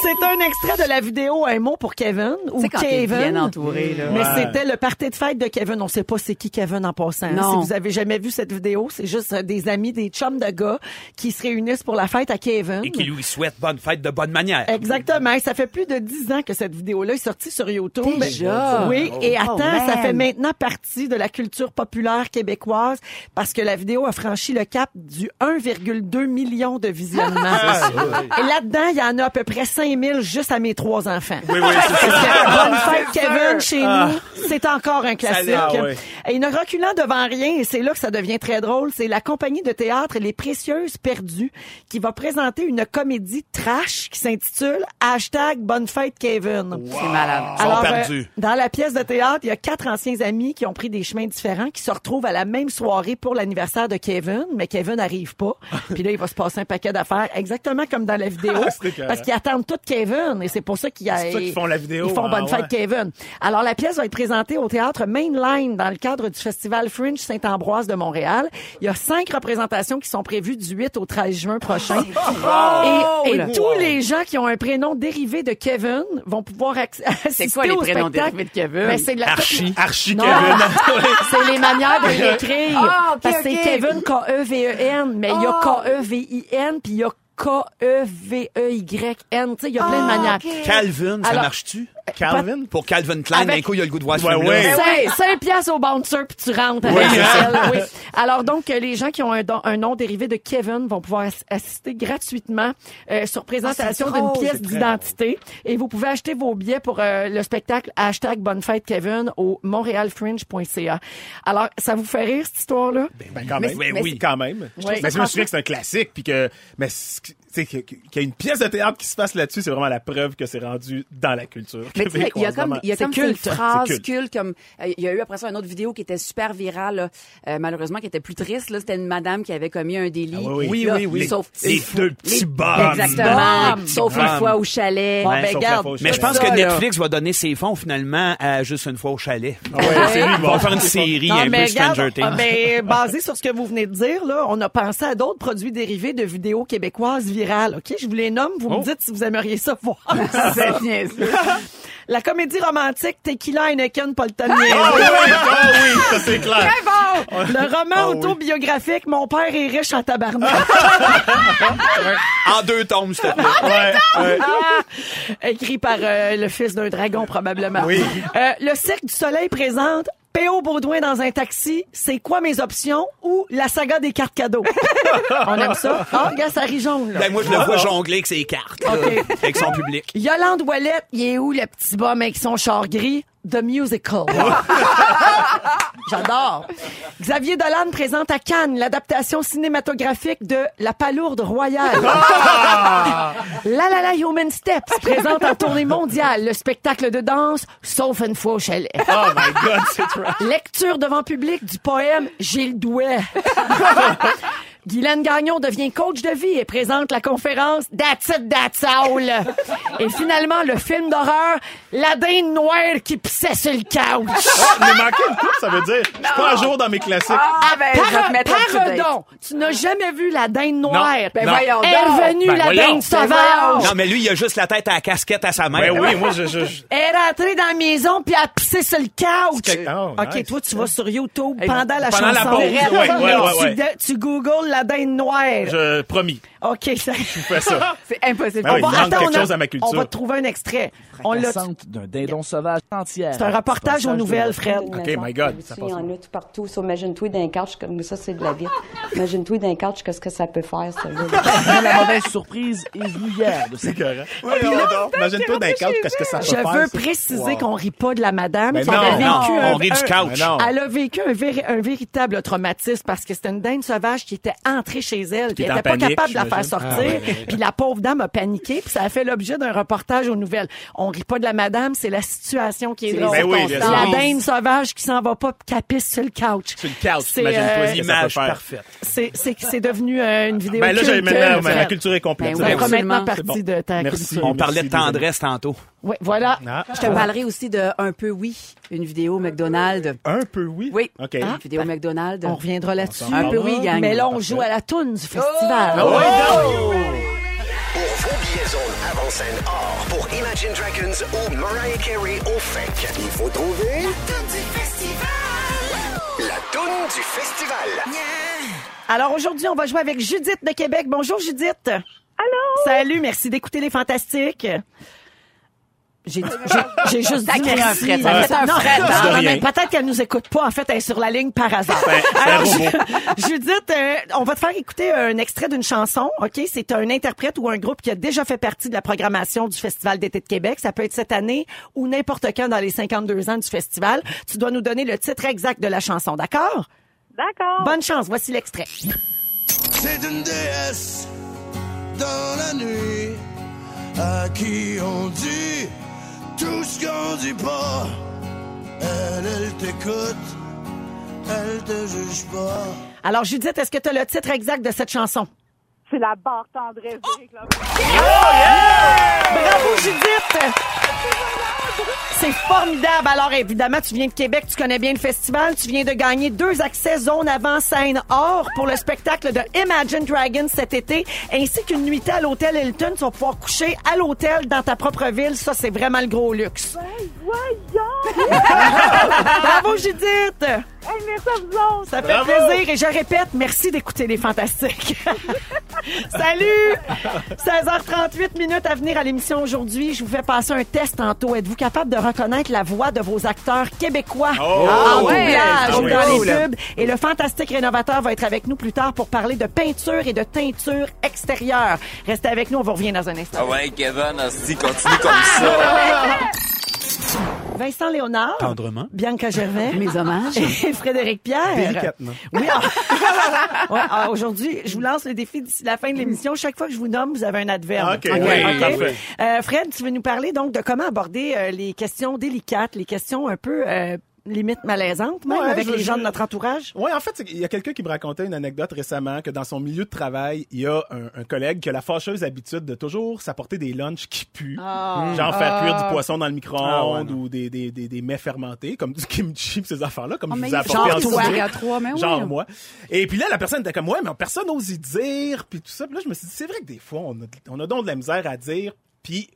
c'est un extrait de la vidéo Un mot pour Kevin ou t'es Kevin. bien entouré, là. Mais c'était le party de fête de Kevin. On sait pas c'est qui Kevin en passant. Non. Si vous avez jamais vu cette vidéo, c'est juste euh, des amis, des chums de gars qui se réunissent pour la fête à Kevin. Et qui lui souhaite bonne fête de bonne manière. Exactement. Et Ça fait plus de dix ans que cette vidéo-là est sortie sur YouTube. Déjà? Oui. Et Oh, attends, ça fait maintenant partie de la culture populaire québécoise parce que la vidéo a franchi le cap du 1,2 million de visionnements. Et là-dedans, il y en a à peu près 5000 juste à mes trois enfants. Oui, oui, c'est Parce ça. que Bonne fête Kevin chez nous, c'est encore un classique. Ah. Et ne reculant devant rien, et c'est là que ça devient très drôle, c'est la compagnie de théâtre Les Précieuses Perdues qui va présenter une comédie trash qui s'intitule Hashtag Bonne fête Kevin. C'est malade. Alors, euh, dans la pièce de théâtre, il y a quatre anciens amis qui ont pris des chemins différents, qui se retrouvent à la même soirée pour l'anniversaire de Kevin. Mais Kevin n'arrive pas. Puis là, il va se passer un paquet d'affaires, exactement comme dans la vidéo. Parce qu'ils attendent tout Kevin. Et c'est pour ça qu'ils C'est font la vidéo. Ils font Ah, Bonne ouais. fête, Kevin. Alors, la pièce va être présentée au théâtre Mainline dans le cadre du Festival Fringe Saint-Ambroise de Montréal. Il y a cinq représentations qui sont prévues du 8 au 13 juin prochain. Et, et tous les gens qui ont un prénom dérivé de Kevin vont pouvoir assister quoi les au prénoms dérivés de Kevin? Ben, c'est la- Archie. Archie non, Kevin. c'est les manières de l'écrire. Ok, Parce que c'est Kevin K-E-V-E-N, mais il y a Ah. K-E-V-I-N, puis il y a E K-E-V-E-Y-N. Tu sais, il y a plein de Ah, manières. Calvin, ça marche-tu? Calvin? Pour Calvin Klein, Avec- d'un coup, il a le goût de voir ce Ouais, film-là. ouais. Cinq, cinq piastres au bouncer puis tu rentres avec Oui, Michel. hein? Oui. Alors donc euh, les gens qui ont un, don- un nom dérivé de Kevin vont pouvoir ass- assister gratuitement euh, sur présentation Ah, d'une pièce d'identité et vous pouvez acheter vos billets pour euh, le spectacle hashtag Bonne fête Kevin au montrealfringe.ca. Alors ça vous fait rire cette histoire là Ben, quand même. Mais- oui, oui, quand même. Oui. Mais je me souviens que c'est un classique, puis que, mais, qu'il y a une pièce de théâtre qui se passe là-dessus, c'est vraiment la preuve que c'est rendu dans la culture. Mais il y a comme, il y a comme culte. cette phrase culte. culte, comme euh, il y a eu après ça une autre vidéo qui était super virale, là, euh, malheureusement qui était plus triste. Là, c'était une madame qui avait commis un délit. Ah oui, oui. Là, Oui, oui, oui. Sauf Les une fois- deux petits les- bombes. Exactement. Bombes. Sauf une fois au chalet. Bon, Ouais, ben, garde. Mais je pense que Ça. Netflix va donner ses fonds finalement à juste une fois au chalet. Ah ouais, c'est lui, Ils vont faire une série un peu regarde, Stranger ah, Things. ben, basé sur ce que vous venez de dire, là, on a pensé à d'autres produits dérivés de vidéos québécoises OK? Je vous les nomme, vous Oh. me dites si vous aimeriez ça voir. C'est bien. La comédie romantique Tequila Heineken Paul Ah oui, ah oui, ça c'est clair. Le roman Ah oui. autobiographique Mon père est riche en tabarnak. En deux tomes, s'il te plaît. Ouais, ouais. Écrit par euh, le fils d'un dragon, probablement. Oui. Euh, le Cirque du Soleil présente P.O. Baudouin dans un taxi, c'est quoi mes options? Ou la saga des cartes cadeaux? On aime ça. Ah, regarde, ça rit jaune, là. Ben, moi, je le vois jongler avec ses cartes, là, OK. avec son public. Yolande Ouellette, il est où le petit bum avec son char gris? The Musical. J'adore. Xavier Dolan présente à Cannes l'adaptation cinématographique de La Palourde Royale. La La La Human Steps présente en tournée mondiale le spectacle de danse Sauf une fois au chalet. Oh my God, c'est trash. Lecture devant public du poème Gilles Douai. Guylaine Gagnon devient coach de vie et présente la conférence That's it, that's all. Et finalement, le film d'horreur La dinde noire qui pissait sur le couch. Il m'a manqué une coupe, ça veut dire. Je suis pas à jour dans mes classiques. Ah ben, je vais te Par- mettre up to date. Pardon, tu n'as jamais vu la dinde noire. Ben Ben voyons est revenue Ben la voyons. dinde sauvage. Non, mais lui, il a juste la tête à la casquette à sa mère. Ben oui, moi, je, je, je- Elle est rentrée dans la maison puis elle a pissé sur le couch. Que- oh, OK, nice. toi, tu vas sur YouTube pendant la pendant la chanson. pause, ouais, ouais, ouais, ouais. Tu, de- tu googles je promis, OK, ça... je fais ça? C'est impossible. Ben oui, On il va- attends, quelque on a- chose à ma culture. On va trouver un extrait. On l'a... D'un dindon sauvage entière. C'est un reportage aux nouvelles, Fred. OK, my God, ça Il passe. y en a tout partout. So, imagine-toi d'un couch, comme ça, c'est de la vie. Imagine-toi d'un couch, qu'est-ce que ça peut faire, ça, la mauvaise surprise est venue hier de C'est correct. Imagine-toi d'un couch, qu'est-ce que ça peut Je faire. veux c'est- préciser qu'on rit pas de la madame un, on rit du couch. Elle a vécu un, véri- un véritable traumatisme parce que c'était une dinde sauvage qui était entrée chez elle, qui était était en pas capable de la faire j'imagine. sortir. Ah, ouais, ouais. Puis la pauvre dame a paniqué, puis ça a fait l'objet d'un reportage aux nouvelles. On rit pas de la madame, c'est la situation qui est C'est drôle. Ben oui, la dinde sauvage qui s'en va pas puis qui pisse sur le couch. Sur le couch, C'est, euh, ce que ça peut Image faire. parfaite. C'est c'est c'est devenu euh, une vidéo Ben là, j'ai culte, maintenant, euh, ma culture est complète. Ben oui, absolument. maintenant partie bon. de ta Merci. culture. On parlait de tendresse tantôt. Oui, voilà. Ah. Je te parlerai aussi de Un peu oui, une vidéo McDonald's. Un peu, oui? Oui. OK. Une vidéo McDonald's. On reviendra là-dessus. Un peu oui, gang. Mais là, on joue à la toune du festival. Ah ouais, non. Pour vos billets zone avant-scène or pour Imagine Dragons ou Mariah Carey au FEC, il faut trouver la toune du festival. Alors aujourd'hui, on va jouer avec Judith de Québec. Bonjour Judith. Allô? Salut, merci d'écouter les fantastiques. J'ai juste dit merci. fret, ça fait un Non, fret, non, non, mais peut-être qu'elle nous écoute pas. En fait, elle est sur la ligne par hasard. Ben, c'est un Alors. Ju- Judith, euh, on va te faire écouter un extrait d'une chanson. Ok, c'est un interprète ou un groupe qui a déjà fait partie de la programmation du Festival d'été de Québec. Ça peut être cette année ou n'importe quand dans les 52 ans du festival. Tu dois nous donner le titre exact de la chanson, d'accord? D'accord. Bonne chance. Voici l'extrait. C'est une déesse dans la nuit à qui on dit Alors, Judith, est-ce que tu as le titre exact de cette chanson? C'est la barre tendresse d'Éric. Bravo, Judith! C'est formidable. Alors, évidemment, tu viens de Québec, tu connais bien le festival. Tu viens de gagner deux accès zone avant scène or pour le spectacle de Imagine Dragons cet été, ainsi qu'une nuitée à l'hôtel Hilton. Tu vas pouvoir coucher à l'hôtel dans ta propre ville. Ça, c'est vraiment le gros luxe. Voyons! Bravo, Judith! Hey, merci à vous autres! Ça fait plaisir et je répète, merci d'écouter les fantastiques. Salut! 16h38 minutes à venir à l'émission aujourd'hui. Je vous fais passer un test tantôt. Êtes-vous capable de reconnaître la voix de vos acteurs québécois en ouais! doublage Ah oui. dans les pubs? Et le fantastique rénovateur va être avec nous plus tard pour parler de peinture et de teinture extérieure. Restez avec nous, on vous revient dans un instant. Ah ouais, Kevin, hostie, continue comme ça. Vincent Léonard. Tendrement. Bianca Gervais. Mes hommages. Et Frédéric Pierre. Délicatement. Oui. ah. Ouais, ah, Aujourd'hui, je vous lance le défi d'ici la fin de l'émission. Chaque fois que je vous nomme, vous avez un adverbe. OK, oui, parfait. Euh, Fred, tu veux nous parler donc de comment aborder euh, les questions délicates, les questions un peu euh, limite malaisantes, même Ouais, avec je- les gens je- de notre entourage? Oui, en fait, qu'il y a quelqu'un qui me racontait une anecdote récemment que dans son milieu de travail, il y a un, un collègue qui a la fâcheuse habitude de toujours s'apporter des lunchs qui puent. Genre faire cuire du poisson dans le micro-ondes Ah ouais, ou des, des, des, des mets fermentés, comme du kimchi pis ces affaires-là, comme Oh, je mais vous ai genre en à trois, mais oui. Genre moi. Et puis là, la personne était comme, ouais, mais personne n'ose y dire, puis tout ça. Puis là, je me suis dit, c'est vrai que des fois, on a, on a donc de la misère à dire, puis...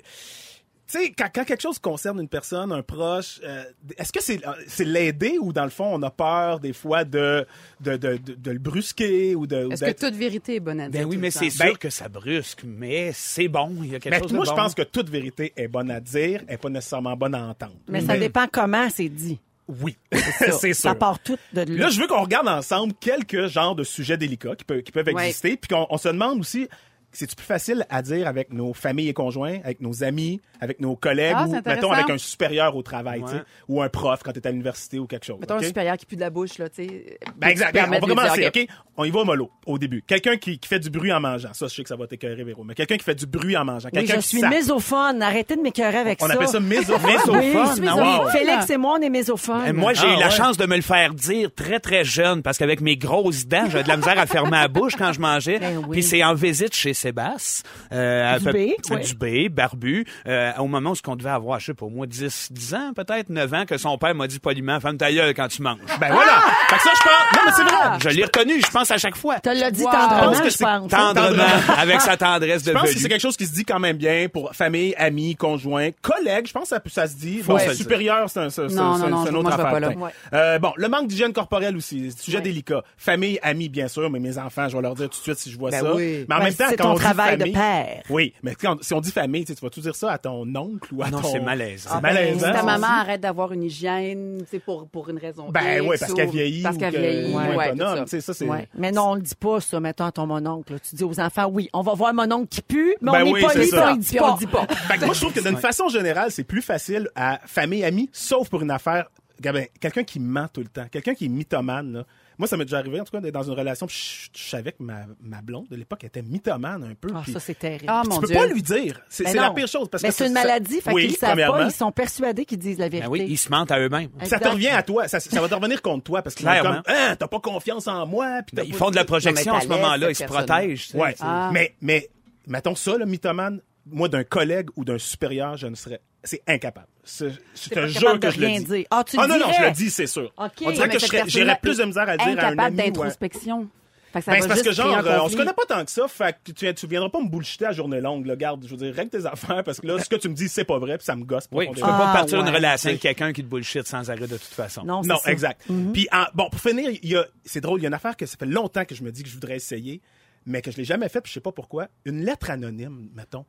Tu sais, quand, quand quelque chose concerne une personne, un proche, euh, est-ce que c'est euh, c'est l'aider ou dans le fond on a peur des fois de de, de, de, de le brusquer ou de Est-ce que toute vérité est bonne à dire? Ben oui, mais c'est sûr que ça brusque, mais c'est bon. Il y a quelque Ben, chose moi de je bon. pense que toute vérité est bonne à dire, est pas nécessairement bonne à entendre. Mais ça dépend comment c'est dit. Oui, Ça, c'est sûr. Ça part tout de Là, je veux qu'on regarde ensemble quelques genres de sujets délicats qui peuvent, qui peuvent Ouais. exister, puis qu'on on se demande aussi, c'est plus facile à dire avec nos familles et conjoints, avec nos amis, avec nos collègues, Ah, ou mettons avec un supérieur au travail, tu sais, Ouais. ou un prof quand tu es à l'université ou quelque chose. Mettons un supérieur qui pue de la bouche, là, tu sais. Ben exact. Peut-te On va commencer, OK? On y va mollo, au début. Quelqu'un qui, qui fait du bruit en mangeant. Ça, je sais que ça va t'écœurer, Véro. Mais quelqu'un qui fait du bruit en mangeant. Oui, je qui suis sape. mésophone. Arrêtez de m'écœurer avec On ça. appelle ça mésophone. Oui, ah, wow. Félix et moi, on est mésophone. Moi, j'ai Ah, eu la ouais. chance de me le faire dire très, très jeune, parce qu'avec mes grosses dents, j'avais de la misère à fermer la bouche quand je mangeais. Ben oui. Puis c'est en visite chez Sébastien. Euh, à peu- Dubé, euh, ouais. Dubé, barbu. euh, au moment où ce qu'on devait avoir, je sais pas, moi, 10, 10 ans, peut-être 9 ans, que son père m'a dit poliment, ferme ta gueule quand tu manges. Ben voilà. Fait que ça, je pense. Non, mais c'est vrai. Je l'ai retenu, je pense à chaque fois. Tu l'as dit Wow. tendrement, Je pense que pense. Tendrement, avec sa tendresse de Je pense que velu. c'est quelque chose qui se dit quand même bien pour famille, amis, conjoints, collègues. Je pense que ça, ça se dit. Bon, supérieur, c'est un, c'est- c'est- Non, c'est- non, non, c'est une moi, autre affaire. pas là. Tiens. Ouais. Euh, bon, le manque d'hygiène corporelle aussi, sujet Ouais. délicat. Famille, amis, bien sûr, mais mes enfants, je vais leur dire tout de suite si je vois Ben ça. oui. Mais en Ben, même temps, quand on travail de père. Oui, mais quand- si on dit famille, tu vas tout dire ça à ton oncle ou à Non, ton. c'est malaisant. C'est Ah, ben, malaisant. Si ta maman arrête d'avoir une hygiène, c'est pour, pour une raison Ben oui, parce ou qu'elle vieillit Parce qu'elle que- vieillit, ou ouais, autonome, tout tu sais, ça, c'est- Ouais. Mais non, on le dit pas, ça, mettons à ton mononcle. Tu dis aux enfants, oui, on va voir mon oncle qui pue, mais Ben on n'est oui, pas ça. on le dit pas. on dit pas. Fait que moi, je trouve que d'une façon générale, c'est plus facile à famille, amis, sauf pour une affaire. Gabin, Quelqu'un qui ment tout le temps, quelqu'un qui est mythomane, là. Moi, ça m'est déjà arrivé, en tout cas, d'être dans une relation, puis je, je savais que ma, ma blonde de l'époque était mythomane un peu. Ah, puis ça, c'est terrible. Ah, tu mon peux Dieu. pas lui dire. C'est la pire chose. Parce Mais que c'est une ça- maladie, fait oui, qu'ils savent pas, premièrement. ils sont persuadés qu'ils disent la Ben vérité. oui, ils se mentent à eux-mêmes. Ça te revient à toi. Ça, ça va te revenir contre toi parce Clairement. comme, ah, t'as pas confiance en moi. puis Ben, ils font de la projection à ce moment-là, ils se protègent. tu. Ouais. Ah. Mais, mais, mettons ça, le mythomane, moi, d'un collègue ou d'un supérieur, je ne serais. C'est incapable. C'est- Je te pas jure capable que je le rien dis. dire. Ah, tu Ah non, non, je le dis, c'est sûr. OK. On dirait Mais que j'aurais plus de misère à dire à un incapable ami à- d'introspection. Ben, c'est parce que genre, un euh, on se connaît pas tant que ça, fait que tu, tu viendras pas me bullshiter à journée longue, là. Garde, je veux dire, règle tes affaires, parce que là, ce que tu me dis, c'est pas vrai, puis ça me gosse Oui, tu peux pas Ah, partir une ouais. relation avec quelqu'un qui te bullshit sans arrêt de toute façon. Non, c'est Non, ça. exact. Mhm. Puis, en- bon, pour finir, il y a, c'est drôle, il y a une affaire que ça fait longtemps que je me dis que je voudrais essayer, mais que je l'ai jamais fait, puis je sais pas pourquoi. Une lettre anonyme, mettons.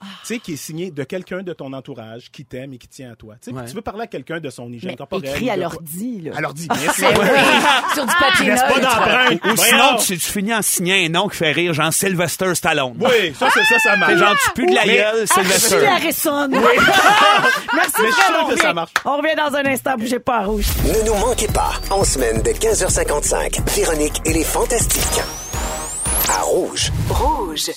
Ah. Tu sais, qui est signée de quelqu'un de ton entourage qui t'aime et qui tient à toi. Tu sais, Ouais. tu veux parler à quelqu'un de son hygiène corporelle. écrit à l'ordi, là. À l'ordi, bien sûr. Sur du papier Laisse pas d'empreinte. Ou Voyons. sinon, tu, tu finis en signant un nom qui fait rire, genre Sylvester Stallone. Oui, ça, c'est ça, ça marche. C'est genre, tu pues de la gueule, Sylvester. Archie Harrison. Merci, Mais je suis sûr que ça revient. marche. On revient dans un instant, bougez pas à rouge. Ne nous manquez pas, en semaine de 15h55, Véronique et les Fantastiques. À Rouge. Rouge.